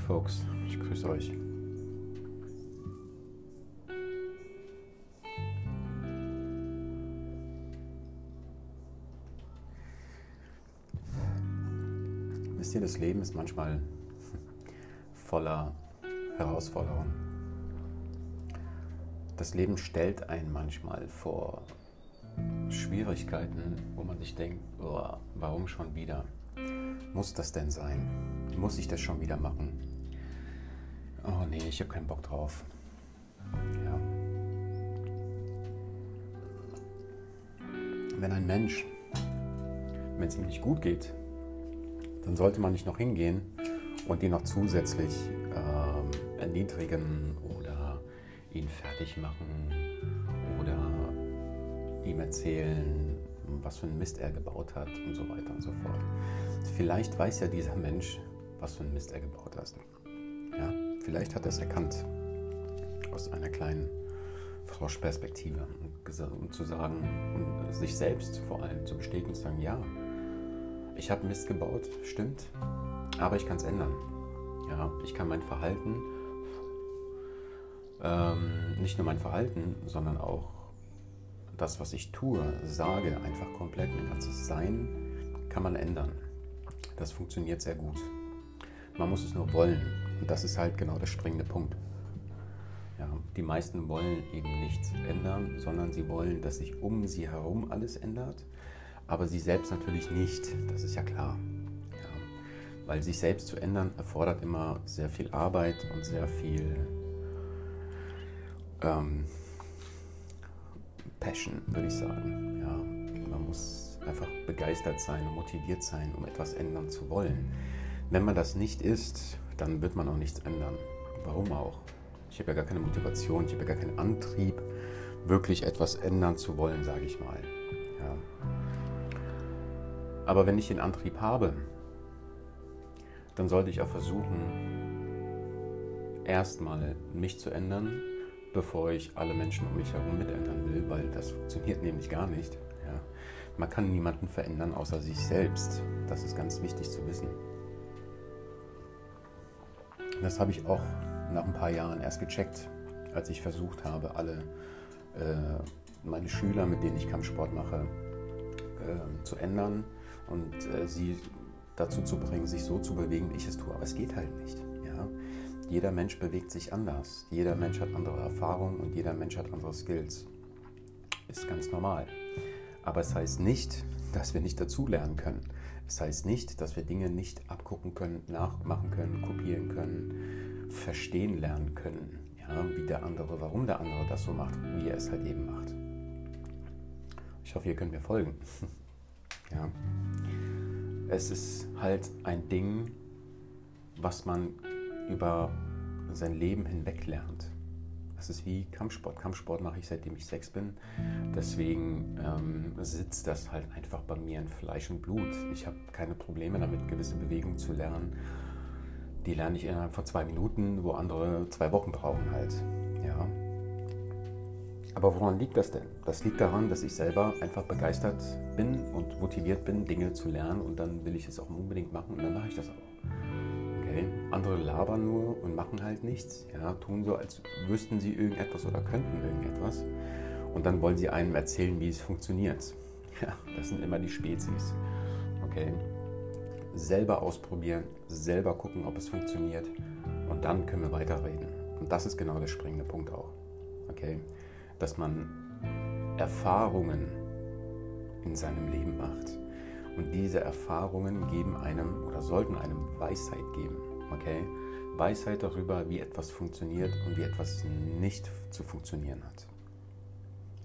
morning, folks. Ich grüße euch. Wisst ihr, das Leben ist manchmal voller Herausforderungen. Das Leben stellt einen manchmal vor Schwierigkeiten, wo man sich denkt, oh, warum schon wieder? Muss das denn sein? Muss ich das schon wieder machen? Oh nee, ich habe keinen Bock drauf. Ja. Wenn ein Mensch, wenn es ihm nicht gut geht, dann sollte man nicht noch hingehen und ihn noch zusätzlich äh, erniedrigen oder ihn fertig machen oder ihm erzählen, was für einen Mist er gebaut hat und so weiter und so fort. Vielleicht weiß ja dieser Mensch, was für einen Mist er gebaut hat. Ja, vielleicht hat er es erkannt aus einer kleinen Froschperspektive, um zu sagen, um sich selbst vor allem zu bestätigen, zu sagen, ja, ich habe Mist gebaut, stimmt, aber ich kann es ändern. Ja, ich kann mein Verhalten, ähm, nicht nur mein Verhalten, sondern auch das, was ich tue, sage, einfach komplett, mein ganzes Sein kann man ändern. Das funktioniert sehr gut. Man muss es nur wollen. Und das ist halt genau der springende Punkt. Ja, die meisten wollen eben nichts ändern, sondern sie wollen, dass sich um sie herum alles ändert, aber sie selbst natürlich nicht. Das ist ja klar. Ja, weil sich selbst zu ändern erfordert immer sehr viel Arbeit und sehr viel ähm, Passion, würde ich sagen. Ja, man muss einfach begeistert sein und motiviert sein, um etwas ändern zu wollen. Wenn man das nicht ist, dann wird man auch nichts ändern. Warum auch? Ich habe ja gar keine Motivation, ich habe ja gar keinen Antrieb, wirklich etwas ändern zu wollen, sage ich mal. Ja. Aber wenn ich den Antrieb habe, dann sollte ich auch versuchen, erstmal mich zu ändern bevor ich alle Menschen um mich herum mitändern will, weil das funktioniert nämlich gar nicht. Ja. Man kann niemanden verändern außer sich selbst. Das ist ganz wichtig zu wissen. Das habe ich auch nach ein paar Jahren erst gecheckt, als ich versucht habe, alle äh, meine Schüler, mit denen ich Kampfsport mache, äh, zu ändern und äh, sie dazu zu bringen, sich so zu bewegen, wie ich es tue. Aber es geht halt nicht. Ja? Jeder Mensch bewegt sich anders. Jeder Mensch hat andere Erfahrungen und jeder Mensch hat andere Skills. Ist ganz normal. Aber es heißt nicht, dass wir nicht dazulernen können. Es heißt nicht, dass wir Dinge nicht abgucken können, nachmachen können, kopieren können, verstehen lernen können. Ja, wie der andere, warum der andere das so macht, wie er es halt eben macht. Ich hoffe, ihr könnt mir folgen. ja. Es ist halt ein Ding, was man über sein Leben hinweg lernt. Das ist wie Kampfsport. Kampfsport mache ich seitdem ich sechs bin. Deswegen ähm, sitzt das halt einfach bei mir in Fleisch und Blut. Ich habe keine Probleme damit, gewisse Bewegungen zu lernen. Die lerne ich innerhalb von zwei Minuten, wo andere zwei Wochen brauchen halt. Ja. Aber woran liegt das denn? Das liegt daran, dass ich selber einfach begeistert bin und motiviert bin, Dinge zu lernen und dann will ich es auch unbedingt machen und dann mache ich das auch. Okay? Andere labern nur und machen halt nichts. Ja? Tun so, als wüssten sie irgendetwas oder könnten irgendetwas. Und dann wollen sie einem erzählen, wie es funktioniert. Ja, das sind immer die Spezies. Okay? Selber ausprobieren, selber gucken, ob es funktioniert. Und dann können wir weiterreden. Und das ist genau der springende Punkt auch. Okay? Dass man Erfahrungen in seinem Leben macht und diese Erfahrungen geben einem oder sollten einem Weisheit geben. Okay? Weisheit darüber, wie etwas funktioniert und wie etwas nicht zu funktionieren hat.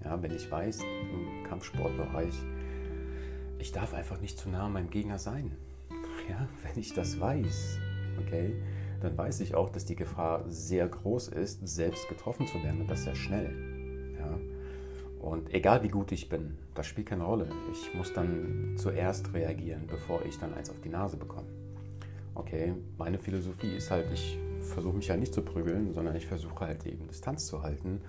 Ja, wenn ich weiß, im Kampfsportbereich, ich darf einfach nicht zu nah an meinem Gegner sein. Ja, wenn ich das weiß, okay, dann weiß ich auch, dass die Gefahr sehr groß ist, selbst getroffen zu werden und das sehr schnell. Ja, und egal wie gut ich bin, das spielt keine Rolle. Ich muss dann zuerst reagieren, bevor ich dann eins auf die Nase bekomme. Okay, meine Philosophie ist halt, ich versuche mich ja halt nicht zu prügeln, sondern ich versuche halt eben Distanz zu halten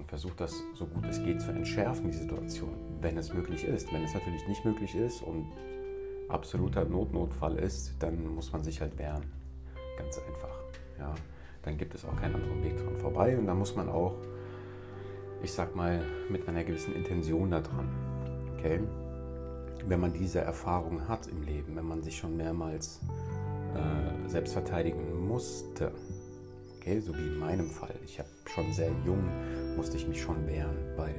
und versuche das so gut es geht zu entschärfen, die Situation, wenn es möglich ist. Wenn es natürlich nicht möglich ist und absoluter Notnotfall ist, dann muss man sich halt wehren. Ganz einfach. ja, dann gibt es auch keinen anderen Weg dran vorbei und da muss man auch, ich sag mal, mit einer gewissen Intention da dran. Okay? Wenn man diese Erfahrung hat im Leben, wenn man sich schon mehrmals äh, selbst verteidigen musste, okay, so wie in meinem Fall. Ich habe schon sehr jung, musste ich mich schon wehren, weil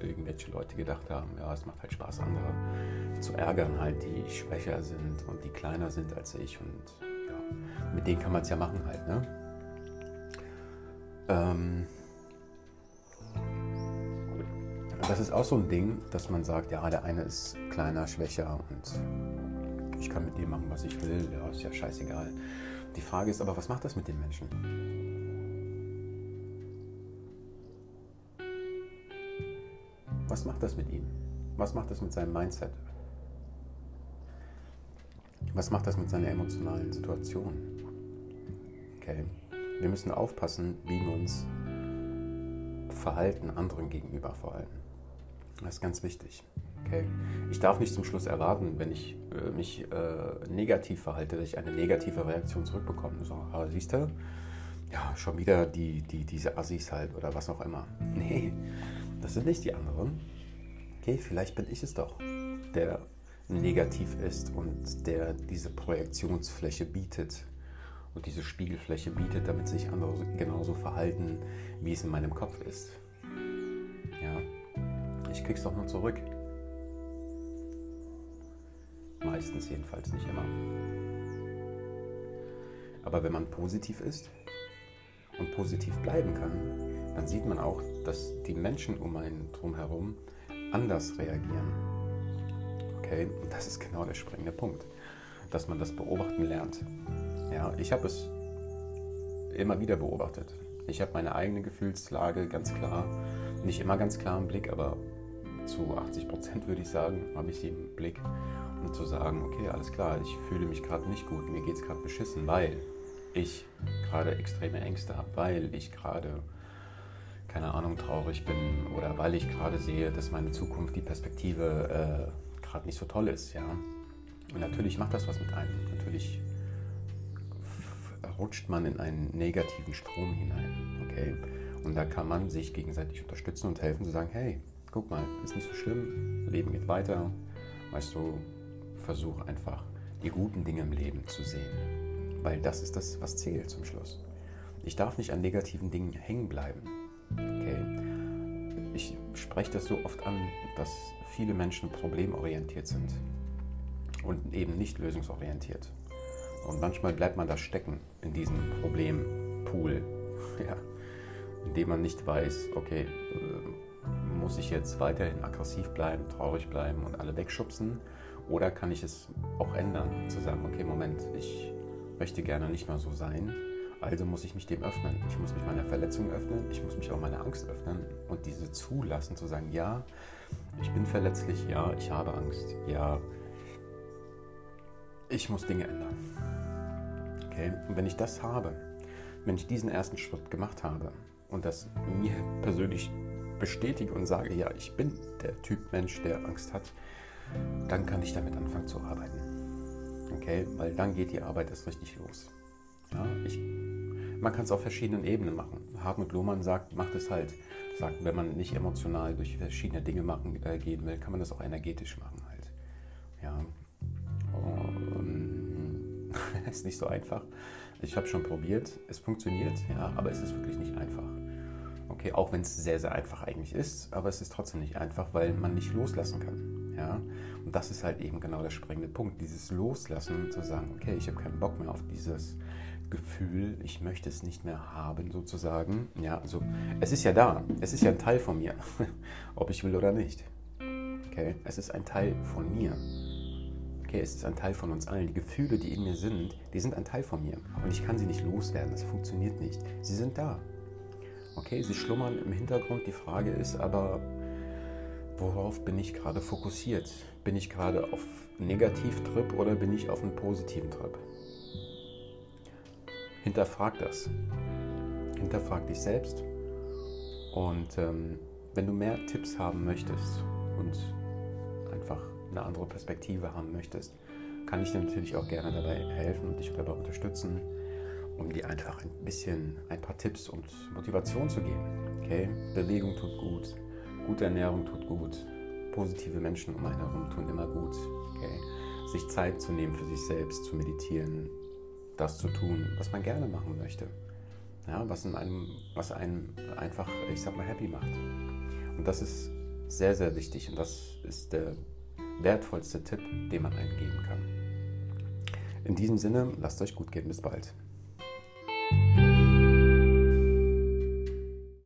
irgendwelche Leute gedacht haben, ja, es macht halt Spaß, andere zu ärgern, halt, die schwächer sind und die kleiner sind als ich. Und ja, mit denen kann man es ja machen halt, ne? Ähm, das ist auch so ein Ding, dass man sagt, ja, der eine ist kleiner, schwächer und ich kann mit dem machen, was ich will, ja, ist ja scheißegal. Die Frage ist aber, was macht das mit den Menschen? Was macht das mit ihm? Was macht das mit seinem Mindset? Was macht das mit seiner emotionalen Situation? Okay. Wir müssen aufpassen, wie wir uns verhalten, anderen gegenüber vor allem. Das ist ganz wichtig. Okay? Ich darf nicht zum Schluss erwarten, wenn ich äh, mich äh, negativ verhalte, dass ich eine negative Reaktion zurückbekomme. So, ah, siehst du? Ja, schon wieder die, die, diese Assis halt oder was auch immer. Nee, das sind nicht die anderen. Okay, vielleicht bin ich es doch, der negativ ist und der diese Projektionsfläche bietet und diese Spiegelfläche bietet, damit sich andere genauso verhalten, wie es in meinem Kopf ist. Ja, ich krieg's doch nur zurück. Meistens jedenfalls nicht immer. Aber wenn man positiv ist und positiv bleiben kann, dann sieht man auch, dass die Menschen um einen drumherum anders reagieren. Okay, und das ist genau der springende Punkt, dass man das beobachten lernt. Ja, ich habe es immer wieder beobachtet. Ich habe meine eigene Gefühlslage ganz klar, nicht immer ganz klar im Blick, aber zu 80 Prozent würde ich sagen, habe ich sie im Blick. Und zu sagen, okay, alles klar, ich fühle mich gerade nicht gut, mir geht es gerade beschissen, weil ich gerade extreme Ängste habe, weil ich gerade keine Ahnung, traurig bin oder weil ich gerade sehe, dass meine Zukunft, die Perspektive äh, gerade nicht so toll ist. Ja? Und natürlich macht das was mit einem. Natürlich rutscht man in einen negativen Strom hinein. Okay? Und da kann man sich gegenseitig unterstützen und helfen zu sagen, hey, guck mal, ist nicht so schlimm, Leben geht weiter. Weißt du, versuch einfach die guten Dinge im Leben zu sehen. Weil das ist das, was zählt zum Schluss. Ich darf nicht an negativen Dingen hängen bleiben. Okay. Ich spreche das so oft an, dass viele Menschen problemorientiert sind und eben nicht lösungsorientiert. Und manchmal bleibt man da stecken in diesem Problempool, ja, indem man nicht weiß, okay, äh, muss ich jetzt weiterhin aggressiv bleiben, traurig bleiben und alle wegschubsen? Oder kann ich es auch ändern, zu sagen, okay, Moment, ich möchte gerne nicht mehr so sein also muss ich mich dem öffnen. Ich muss mich meiner Verletzung öffnen. Ich muss mich auch meiner Angst öffnen und diese zulassen, zu sagen, ja, ich bin verletzlich, ja, ich habe Angst, ja, ich muss Dinge ändern. Okay? Und wenn ich das habe, wenn ich diesen ersten Schritt gemacht habe und das mir persönlich bestätige und sage, ja, ich bin der Typ Mensch, der Angst hat, dann kann ich damit anfangen zu arbeiten. Okay? Weil dann geht die Arbeit erst richtig los. Ja, ich man kann es auf verschiedenen Ebenen machen. Hartmut Lohmann sagt, macht es halt, sagt, wenn man nicht emotional durch verschiedene Dinge machen, äh, gehen will, kann man das auch energetisch machen halt. Ja. Ist nicht so einfach. Ich habe schon probiert, es funktioniert, ja, aber es ist wirklich nicht einfach. Okay, auch wenn es sehr, sehr einfach eigentlich ist, aber es ist trotzdem nicht einfach, weil man nicht loslassen kann. Ja? Und das ist halt eben genau der springende Punkt, dieses Loslassen, zu sagen, okay, ich habe keinen Bock mehr auf dieses Gefühl, ich möchte es nicht mehr haben, sozusagen. Ja, also es ist ja da, es ist ja ein Teil von mir, ob ich will oder nicht. Okay, es ist ein Teil von mir. Okay, es ist ein Teil von uns allen. Die Gefühle, die in mir sind, die sind ein Teil von mir. Und ich kann sie nicht loswerden, das funktioniert nicht. Sie sind da. Okay, sie schlummern im Hintergrund. Die Frage ist aber, worauf bin ich gerade fokussiert? Bin ich gerade auf Negativtrip oder bin ich auf einem positiven Trip? hinterfrag das. Hinterfrag dich selbst. Und ähm, wenn du mehr Tipps haben möchtest und einfach eine andere Perspektive haben möchtest, kann ich dir natürlich auch gerne dabei helfen und dich dabei unterstützen. Um dir einfach ein bisschen ein paar Tipps und Motivation zu geben. Okay? Bewegung tut gut, gute Ernährung tut gut, positive Menschen um einen herum tun immer gut. Okay? Sich Zeit zu nehmen für sich selbst, zu meditieren, das zu tun, was man gerne machen möchte. Ja, was, in einem, was einen einfach, ich sag mal, happy macht. Und das ist sehr, sehr wichtig und das ist der wertvollste Tipp, den man einem geben kann. In diesem Sinne, lasst euch gut gehen. Bis bald.